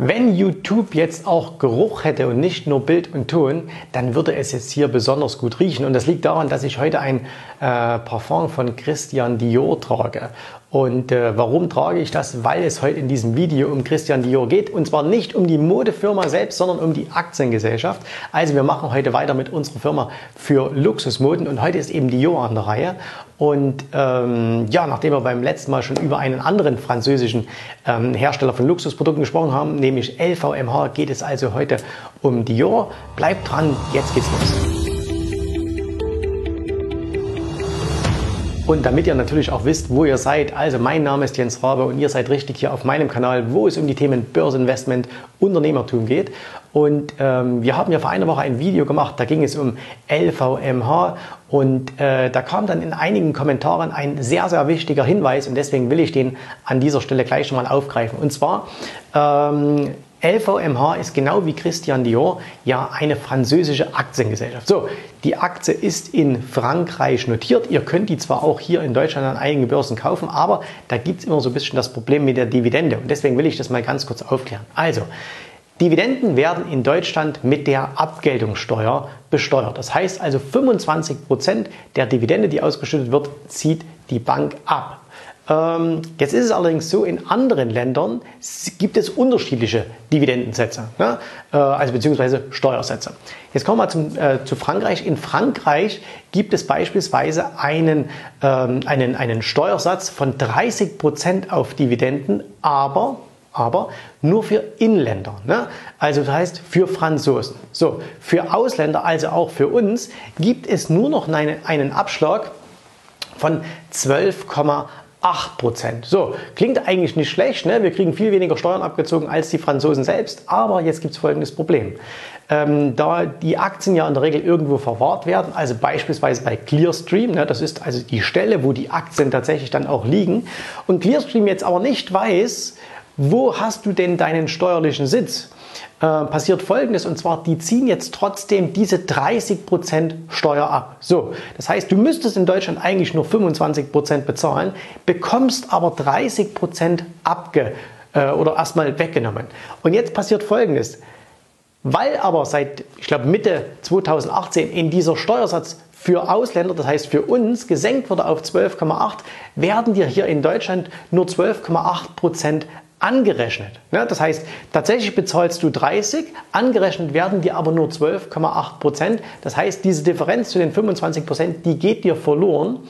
Wenn YouTube jetzt auch Geruch hätte und nicht nur Bild und Ton, dann würde es jetzt hier besonders gut riechen. Und das liegt daran, dass ich heute ein äh, Parfum von Christian Dior trage. Und äh, warum trage ich das? Weil es heute in diesem Video um Christian Dior geht. Und zwar nicht um die Modefirma selbst, sondern um die Aktiengesellschaft. Also wir machen heute weiter mit unserer Firma für Luxusmoden. Und heute ist eben Dior an der Reihe. Und ähm, ja, nachdem wir beim letzten Mal schon über einen anderen französischen ähm, Hersteller von Luxusprodukten gesprochen haben, nämlich LVMH, geht es also heute um Dior. Bleibt dran, jetzt geht's los. Und damit ihr natürlich auch wisst, wo ihr seid, also mein Name ist Jens Rabe und ihr seid richtig hier auf meinem Kanal, wo es um die Themen Börseninvestment, Unternehmertum geht. Und ähm, wir haben ja vor einer Woche ein Video gemacht, da ging es um LVMH und äh, da kam dann in einigen Kommentaren ein sehr, sehr wichtiger Hinweis und deswegen will ich den an dieser Stelle gleich schon mal aufgreifen. Und zwar ähm, LVMH ist genau wie Christian Dior ja eine französische Aktiengesellschaft. So, die Aktie ist in Frankreich notiert. Ihr könnt die zwar auch hier in Deutschland an einigen Börsen kaufen, aber da gibt es immer so ein bisschen das Problem mit der Dividende. Und deswegen will ich das mal ganz kurz aufklären. Also, Dividenden werden in Deutschland mit der Abgeltungssteuer besteuert. Das heißt also 25 Prozent der Dividende, die ausgeschüttet wird, zieht die Bank ab. Ähm, jetzt ist es allerdings so, in anderen Ländern gibt es unterschiedliche Dividendensätze, ne? äh, also beziehungsweise Steuersätze. Jetzt kommen wir zum, äh, zu Frankreich. In Frankreich gibt es beispielsweise einen, ähm, einen, einen Steuersatz von 30 Prozent auf Dividenden, aber aber nur für Inländer. Ne? Also das heißt für Franzosen. So, für Ausländer, also auch für uns, gibt es nur noch eine, einen Abschlag von 12,8 8%. So, klingt eigentlich nicht schlecht. Ne? Wir kriegen viel weniger Steuern abgezogen als die Franzosen selbst. Aber jetzt gibt es folgendes Problem. Ähm, da die Aktien ja in der Regel irgendwo verwahrt werden, also beispielsweise bei Clearstream, ne, das ist also die Stelle, wo die Aktien tatsächlich dann auch liegen, und Clearstream jetzt aber nicht weiß, wo hast du denn deinen steuerlichen Sitz? Äh, passiert Folgendes und zwar, die ziehen jetzt trotzdem diese 30% Steuer ab. So, das heißt, du müsstest in Deutschland eigentlich nur 25% bezahlen, bekommst aber 30% abge äh, oder erstmal weggenommen. Und jetzt passiert Folgendes. Weil aber seit, ich glaube, Mitte 2018 in dieser Steuersatz für Ausländer, das heißt für uns, gesenkt wurde auf 12,8, werden dir hier in Deutschland nur 12,8 Prozent angerechnet. Ja, das heißt, tatsächlich bezahlst du 30, angerechnet werden dir aber nur 12,8 Prozent. Das heißt, diese Differenz zu den 25 Prozent, die geht dir verloren.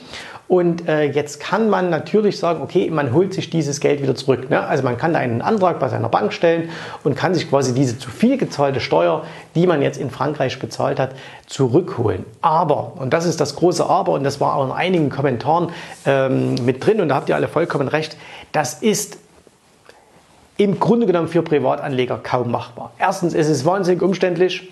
Und äh, jetzt kann man natürlich sagen, okay, man holt sich dieses Geld wieder zurück. Ne? Also man kann da einen Antrag bei seiner Bank stellen und kann sich quasi diese zu viel gezahlte Steuer, die man jetzt in Frankreich bezahlt hat, zurückholen. Aber, und das ist das große Aber, und das war auch in einigen Kommentaren ähm, mit drin, und da habt ihr alle vollkommen recht, das ist im Grunde genommen für Privatanleger kaum machbar. Erstens, es ist wahnsinnig umständlich.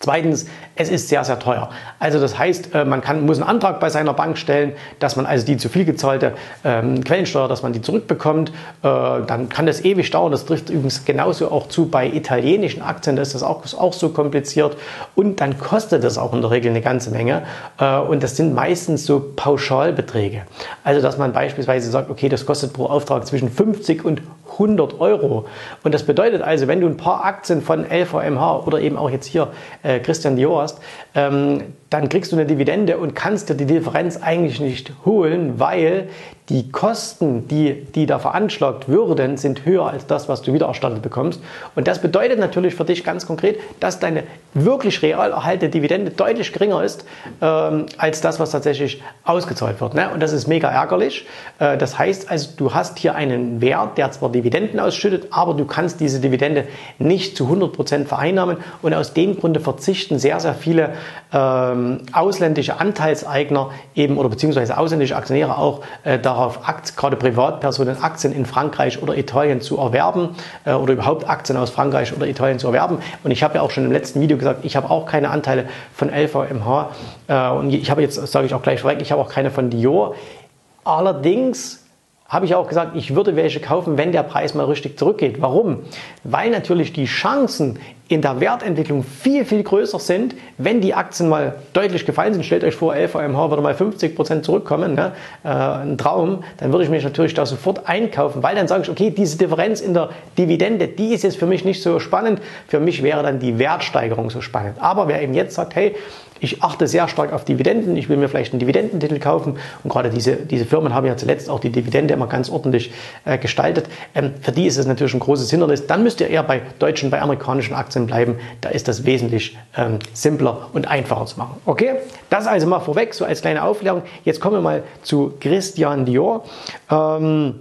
Zweitens, es ist sehr, sehr teuer. Also das heißt, äh, man kann, muss einen Antrag bei seiner Bank stellen, dass man also die zu viel gezahlte ähm, Quellensteuer, dass man die zurückbekommt. Äh, dann kann das ewig dauern. Das trifft übrigens genauso auch zu bei italienischen Aktien. Da ist das auch, auch so kompliziert. Und dann kostet das auch in der Regel eine ganze Menge. Äh, und das sind meistens so Pauschalbeträge. Also dass man beispielsweise sagt, okay, das kostet pro Auftrag zwischen 50 und 100 Euro. Und das bedeutet also, wenn du ein paar Aktien von LVMH oder eben auch jetzt hier äh, Christian Dior hast, ähm, dann kriegst du eine Dividende und kannst dir die Differenz eigentlich nicht holen, weil die Kosten, die, die da veranschlagt würden, sind höher als das, was du wieder erstattet bekommst. Und das bedeutet natürlich für dich ganz konkret, dass deine wirklich real erhaltene Dividende deutlich geringer ist ähm, als das, was tatsächlich ausgezahlt wird. Ne? Und das ist mega ärgerlich. Äh, das heißt also, du hast hier einen Wert, der zwar Dividenden ausschüttet, aber du kannst diese Dividende nicht zu 100 Prozent vereinnahmen. Und aus dem Grunde verzichten sehr, sehr viele ähm, ausländische Anteilseigner eben oder beziehungsweise ausländische Aktionäre auch äh, darauf, Akt, gerade Privatpersonen Aktien in Frankreich oder Italien zu erwerben äh, oder überhaupt Aktien aus Frankreich oder Italien zu erwerben. Und ich habe ja auch schon im letzten Video gesagt, ich habe auch keine Anteile von LVMH äh, und ich habe jetzt, sage ich auch gleich vorweg, ich habe auch keine von Dior. Allerdings habe ich auch gesagt, ich würde welche kaufen, wenn der Preis mal richtig zurückgeht. Warum? Weil natürlich die Chancen in der Wertentwicklung viel, viel größer sind, wenn die Aktien mal deutlich gefallen sind. Stellt euch vor, LVMH würde mal 50% zurückkommen, ne? äh, ein Traum, dann würde ich mich natürlich da sofort einkaufen, weil dann sage ich, okay, diese Differenz in der Dividende, die ist jetzt für mich nicht so spannend. Für mich wäre dann die Wertsteigerung so spannend. Aber wer eben jetzt sagt, hey, ich achte sehr stark auf Dividenden, ich will mir vielleicht einen Dividendentitel kaufen und gerade diese, diese Firmen haben ja zuletzt auch die Dividende immer ganz ordentlich äh, gestaltet. Ähm, für die ist es natürlich ein großes Hindernis. Dann müsst ihr eher bei deutschen, bei amerikanischen Aktien bleiben. Da ist das wesentlich ähm, simpler und einfacher zu machen. Okay, das also mal vorweg, so als kleine Aufklärung. Jetzt kommen wir mal zu Christian Dior. Ähm,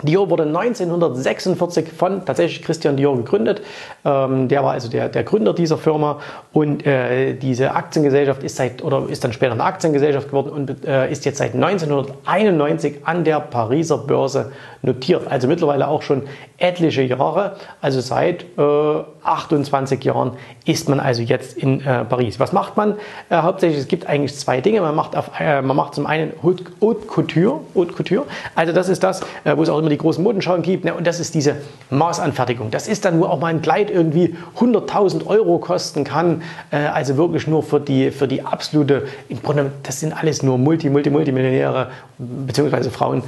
Dior wurde 1946 von tatsächlich Christian Dior gegründet. Ähm, der war also der, der Gründer dieser Firma und äh, diese Aktiengesellschaft ist seit oder ist dann später eine Aktiengesellschaft geworden und äh, ist jetzt seit 1991 an der Pariser Börse notiert. Also mittlerweile auch schon etliche Jahre. Also seit äh, 28 Jahren ist man also jetzt in äh, Paris. Was macht man äh, hauptsächlich? Es gibt eigentlich zwei Dinge. Man macht, auf, äh, man macht zum einen Haute, Couture, Haute Couture. Also das ist das, wo es auch immer die großen Modenschauen gibt. Ne? Und das ist diese Maßanfertigung. Das ist dann, wo auch mal ein Kleid irgendwie 100.000 Euro kosten kann. Äh, also wirklich nur für die, für die absolute, im Grunde, das sind alles nur Multi, Multi, Multimillionäre, beziehungsweise Frauen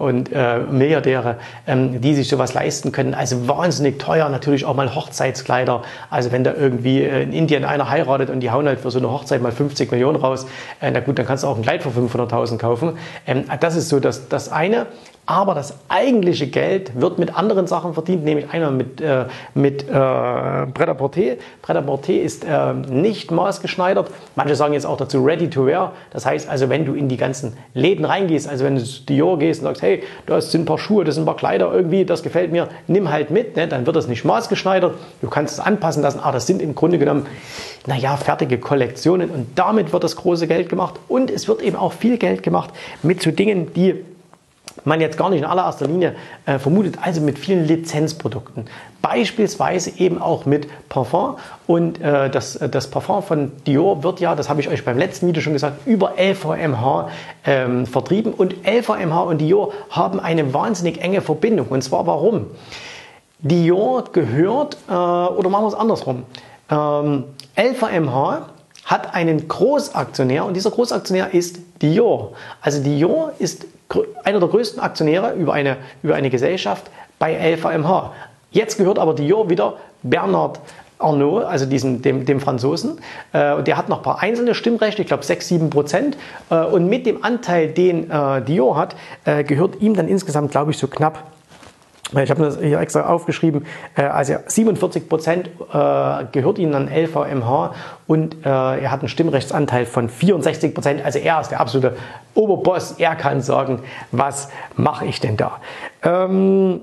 und Milliardäre, ähm, die sich sowas leisten können. Also wahnsinnig teuer, natürlich auch mal Hochzeitskleider. Also wenn da irgendwie äh, in Indien einer heiratet und die hauen halt für so eine Hochzeit mal 50 Millionen raus, äh, na gut, dann kannst du auch ein Kleid für 500.000 kaufen. Ähm, das ist so das, das eine. Aber das eigentliche Geld wird mit anderen Sachen verdient, nämlich einmal mit, äh, mit äh, Pret-à-Porter. Pret-à-Porter ist äh, nicht maßgeschneidert. Manche sagen jetzt auch dazu ready to wear. Das heißt also, wenn du in die ganzen Läden reingehst, also wenn du zu Dior gehst und sagst, hey, da sind ein paar Schuhe, das sind ein paar Kleider irgendwie, das gefällt mir, nimm halt mit, ne? dann wird das nicht maßgeschneidert. Du kannst es anpassen lassen, aber das sind im Grunde genommen, naja, fertige Kollektionen und damit wird das große Geld gemacht. Und es wird eben auch viel Geld gemacht mit so Dingen, die man jetzt gar nicht in allererster Linie äh, vermutet, also mit vielen Lizenzprodukten. Beispielsweise eben auch mit Parfum. Und äh, das, das Parfum von Dior wird ja, das habe ich euch beim letzten Video schon gesagt, über LVMH ähm, vertrieben. Und LVMH und Dior haben eine wahnsinnig enge Verbindung. Und zwar warum? Dior gehört, äh, oder machen wir es andersrum, ähm, LVMH hat einen Großaktionär und dieser Großaktionär ist Dior. Also Dior ist einer der größten Aktionäre über eine, über eine Gesellschaft bei LVMH. Jetzt gehört aber Dior wieder Bernard Arnault, also diesen, dem, dem Franzosen. Äh, der hat noch ein paar einzelne Stimmrechte, ich glaube 6, 7 Prozent. Äh, und mit dem Anteil, den äh, Dior hat, äh, gehört ihm dann insgesamt, glaube ich, so knapp ich habe das hier extra aufgeschrieben, äh, also 47 Prozent äh, gehört ihnen an LVMH und äh, er hat einen Stimmrechtsanteil von 64 Prozent. Also er ist der absolute Oberboss. Er kann sagen, was mache ich denn da? Ähm,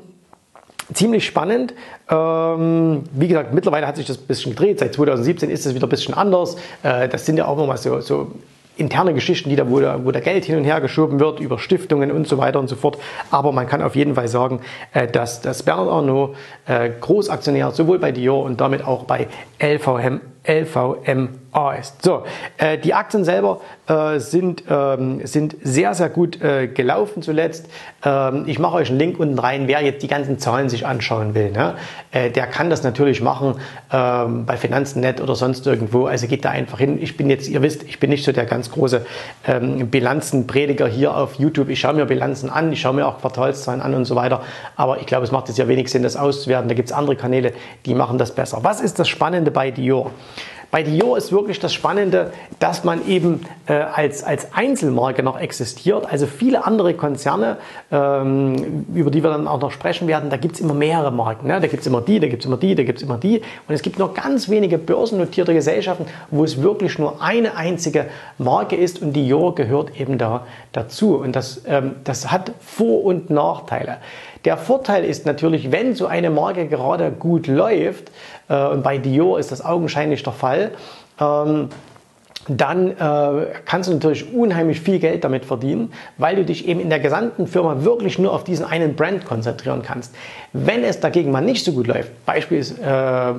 ziemlich spannend. Ähm, wie gesagt, mittlerweile hat sich das ein bisschen gedreht. Seit 2017 ist es wieder ein bisschen anders. Äh, das sind ja auch immer mal so, so interne Geschichten, die da, wo, da, wo da Geld hin und her geschoben wird, über Stiftungen und so weiter und so fort. Aber man kann auf jeden Fall sagen, äh, dass, dass Bernard Arnault äh, Großaktionär sowohl bei Dior und damit auch bei LVM, LVMA ist. So, äh, die Aktien selber äh, sind, ähm, sind sehr, sehr gut äh, gelaufen zuletzt. Ähm, ich mache euch einen Link unten rein, wer jetzt die ganzen Zahlen sich anschauen will. Ne? Äh, der kann das natürlich machen ähm, bei Finanzen.net oder sonst irgendwo. Also geht da einfach hin. Ich bin jetzt, ihr wisst, ich bin nicht so der ganz große ähm, Bilanzenprediger hier auf YouTube. Ich schaue mir Bilanzen an, ich schaue mir auch Quartalszahlen an und so weiter. Aber ich glaube, es macht jetzt ja wenig Sinn, das auszuwerten. Da gibt es andere Kanäle, die machen das besser. Was ist das Spannende bei Dior? Bei Dior ist wirklich das Spannende, dass man eben äh, als, als Einzelmarke noch existiert. Also viele andere Konzerne, ähm, über die wir dann auch noch sprechen werden, da gibt es immer mehrere Marken. Ne? Da gibt es immer die, da gibt es immer die, da gibt es immer die. Und es gibt nur ganz wenige börsennotierte Gesellschaften, wo es wirklich nur eine einzige Marke ist und Dior gehört eben da dazu. Und das, ähm, das hat Vor- und Nachteile. Der Vorteil ist natürlich, wenn so eine Marke gerade gut läuft, äh, und bei Dior ist das augenscheinlich der Fall, ähm, dann äh, kannst du natürlich unheimlich viel Geld damit verdienen, weil du dich eben in der gesamten Firma wirklich nur auf diesen einen Brand konzentrieren kannst. Wenn es dagegen mal nicht so gut läuft, beispielsweise äh,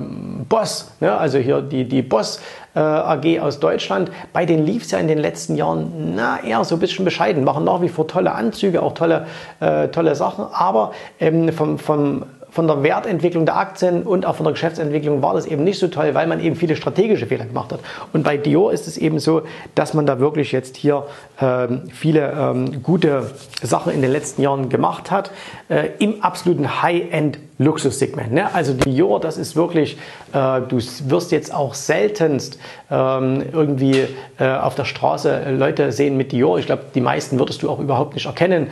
Boss, ne, also hier die, die Boss äh, AG aus Deutschland, bei denen lief es ja in den letzten Jahren na, eher so ein bisschen bescheiden, machen nach wie vor tolle Anzüge, auch tolle, äh, tolle Sachen, aber ähm, vom, vom von der Wertentwicklung der Aktien und auch von der Geschäftsentwicklung war das eben nicht so toll, weil man eben viele strategische Fehler gemacht hat. Und bei Dior ist es eben so, dass man da wirklich jetzt hier ähm, viele ähm, gute Sachen in den letzten Jahren gemacht hat, äh, im absoluten High-End-Luxussegment. Ne? Also Dior, das ist wirklich, äh, du wirst jetzt auch seltenst ähm, irgendwie äh, auf der Straße Leute sehen mit Dior. Ich glaube, die meisten würdest du auch überhaupt nicht erkennen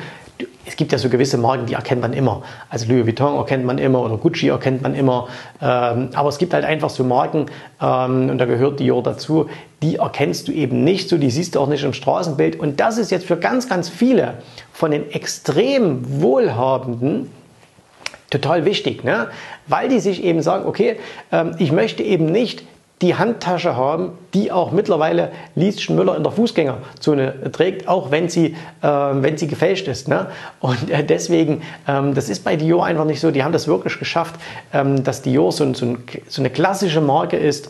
es gibt ja so gewisse Marken, die erkennt man immer. Also Louis Vuitton erkennt man immer oder Gucci erkennt man immer. Ähm, aber es gibt halt einfach so Marken, ähm, und da gehört Dior dazu, die erkennst du eben nicht so, die siehst du auch nicht im Straßenbild. Und das ist jetzt für ganz, ganz viele von den extrem Wohlhabenden total wichtig, ne? weil die sich eben sagen, okay, ähm, ich möchte eben nicht die Handtasche haben, die auch mittlerweile Lieschen Müller in der Fußgängerzone trägt, auch wenn sie, äh, wenn sie gefälscht ist. Ne? Und äh, deswegen, ähm, das ist bei Dior einfach nicht so. Die haben das wirklich geschafft, ähm, dass Dior so, so, ein, so, eine klassische Marke ist,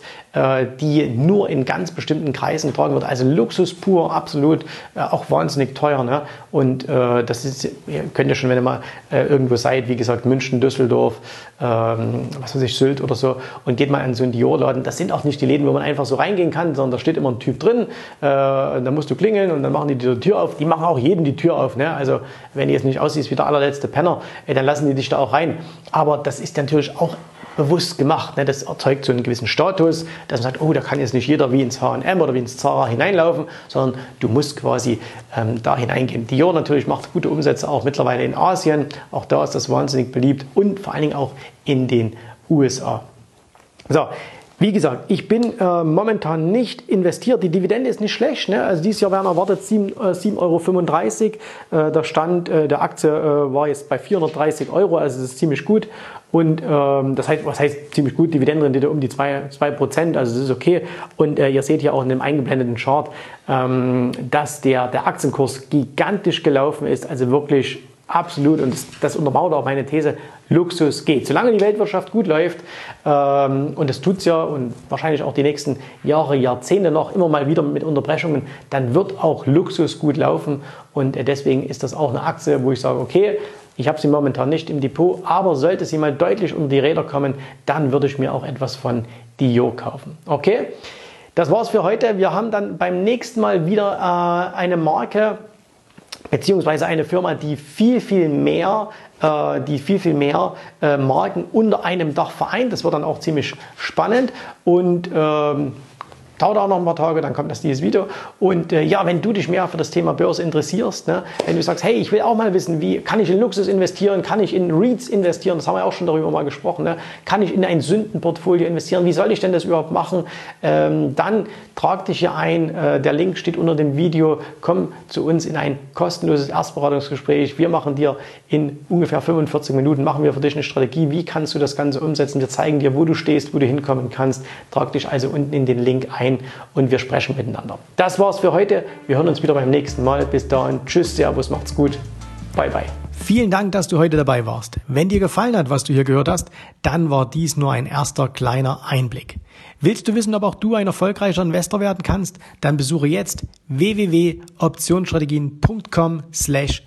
die nur in ganz bestimmten Kreisen getragen wird. Also Luxus pur, absolut, äh, auch wahnsinnig teuer. Ne? Und äh, das ist, ihr könnt ja schon, wenn ihr mal äh, irgendwo seid, wie gesagt, München, Düsseldorf, ähm, was weiß ich, Sylt oder so, und geht mal in so einen Dior-Laden. Das sind auch nicht die Läden, wo man einfach so reingehen kann sondern da steht immer ein Typ drin. Äh, dann musst du klingeln und dann machen die die Tür auf. Die machen auch jedem die Tür auf. Ne? Also wenn du jetzt nicht aussiehst wie der allerletzte Penner, ey, dann lassen die dich da auch rein. Aber das ist natürlich auch bewusst gemacht. Ne? Das erzeugt so einen gewissen Status, dass man sagt, oh, da kann jetzt nicht jeder wie ins H&M oder wie ins Zara hineinlaufen, sondern du musst quasi ähm, da hineingehen. Dior natürlich macht gute Umsätze auch mittlerweile in Asien. Auch da ist das wahnsinnig beliebt und vor allen Dingen auch in den USA. So, wie gesagt, ich bin äh, momentan nicht investiert. Die Dividende ist nicht schlecht. Ne? Also dieses Jahr werden erwartet 7,35 äh, Euro. Äh, der Stand äh, der Aktie äh, war jetzt bei 430 Euro, also das ist ziemlich gut. Und ähm, das heißt, was heißt ziemlich gut? Dividendenrendite um die 2%, 2% also das ist okay. Und äh, ihr seht hier auch in dem eingeblendeten Chart, ähm, dass der, der Aktienkurs gigantisch gelaufen ist, also wirklich absolut, und das, das untermauert auch meine These, Luxus geht. Solange die Weltwirtschaft gut läuft, ähm, und das tut es ja und wahrscheinlich auch die nächsten Jahre, Jahrzehnte noch, immer mal wieder mit Unterbrechungen, dann wird auch Luxus gut laufen. Und äh, deswegen ist das auch eine Aktie, wo ich sage, okay, ich habe sie momentan nicht im Depot, aber sollte sie mal deutlich unter die Räder kommen, dann würde ich mir auch etwas von Dio kaufen. Okay? Das war's für heute. Wir haben dann beim nächsten Mal wieder äh, eine Marke, beziehungsweise eine Firma, die viel, viel mehr, äh, die viel, viel mehr äh, Marken unter einem Dach vereint. Das wird dann auch ziemlich spannend und ähm, dauert auch noch ein paar Tage, dann kommt das dieses Video. Und äh, ja, wenn du dich mehr für das Thema Börse interessierst, ne, wenn du sagst, hey, ich will auch mal wissen, wie kann ich in Luxus investieren, kann ich in REITs investieren, das haben wir auch schon darüber mal gesprochen, ne, kann ich in ein Sündenportfolio investieren, wie soll ich denn das überhaupt machen, ähm, dann trag dich hier ein, äh, der Link steht unter dem Video, komm zu uns in ein kostenloses Erstberatungsgespräch. Wir machen dir in ungefähr 45 Minuten, machen wir für dich eine Strategie, wie kannst du das Ganze umsetzen, wir zeigen dir, wo du stehst, wo du hinkommen kannst, trag dich also unten in den Link ein ein und wir sprechen miteinander. Das war's für heute. Wir hören uns wieder beim nächsten Mal. Bis dahin. Tschüss, Servus, macht's gut. Bye, bye. Vielen Dank, dass du heute dabei warst. Wenn dir gefallen hat, was du hier gehört hast, dann war dies nur ein erster kleiner Einblick. Willst du wissen, ob auch du ein erfolgreicher Investor werden kannst? Dann besuche jetzt www.optionsstrategien.com slash